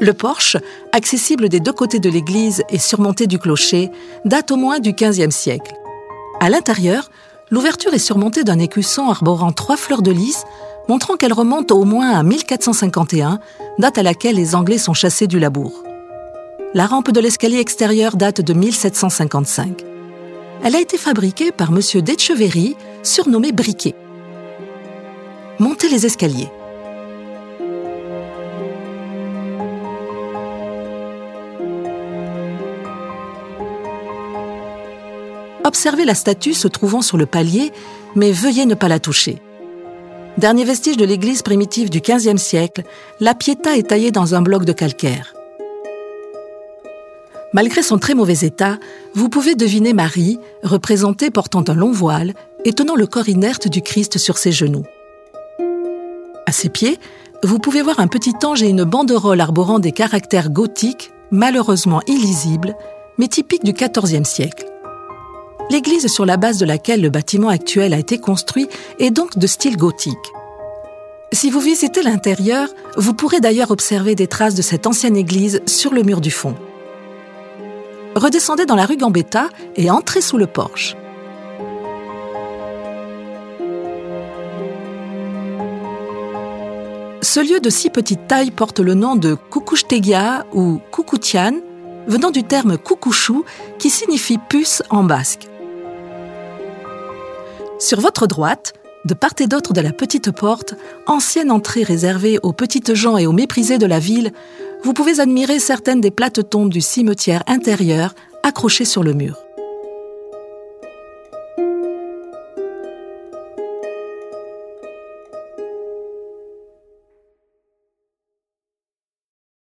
Le porche, accessible des deux côtés de l'église et surmonté du clocher, date au moins du XVe siècle. À l'intérieur, l'ouverture est surmontée d'un écusson arborant trois fleurs de lys, montrant qu'elle remonte au moins à 1451, date à laquelle les Anglais sont chassés du labour. La rampe de l'escalier extérieur date de 1755. Elle a été fabriquée par M. d'Etcheverry, surnommé Briquet. Montez les escaliers. Observez la statue se trouvant sur le palier, mais veuillez ne pas la toucher. Dernier vestige de l'église primitive du XVe siècle, la Pietà est taillée dans un bloc de calcaire. Malgré son très mauvais état, vous pouvez deviner Marie, représentée portant un long voile et tenant le corps inerte du Christ sur ses genoux. À ses pieds, vous pouvez voir un petit ange et une banderole arborant des caractères gothiques, malheureusement illisibles, mais typiques du XIVe siècle. L'église sur la base de laquelle le bâtiment actuel a été construit est donc de style gothique. Si vous visitez l'intérieur, vous pourrez d'ailleurs observer des traces de cette ancienne église sur le mur du fond. Redescendez dans la rue Gambetta et entrez sous le porche. Ce lieu de si petite taille porte le nom de Kukuchtegia ou Kukutian, venant du terme kukushu qui signifie puce en basque. Sur votre droite, de part et d'autre de la petite porte, ancienne entrée réservée aux petites gens et aux méprisés de la ville, vous pouvez admirer certaines des plates tombes du cimetière intérieur accrochées sur le mur.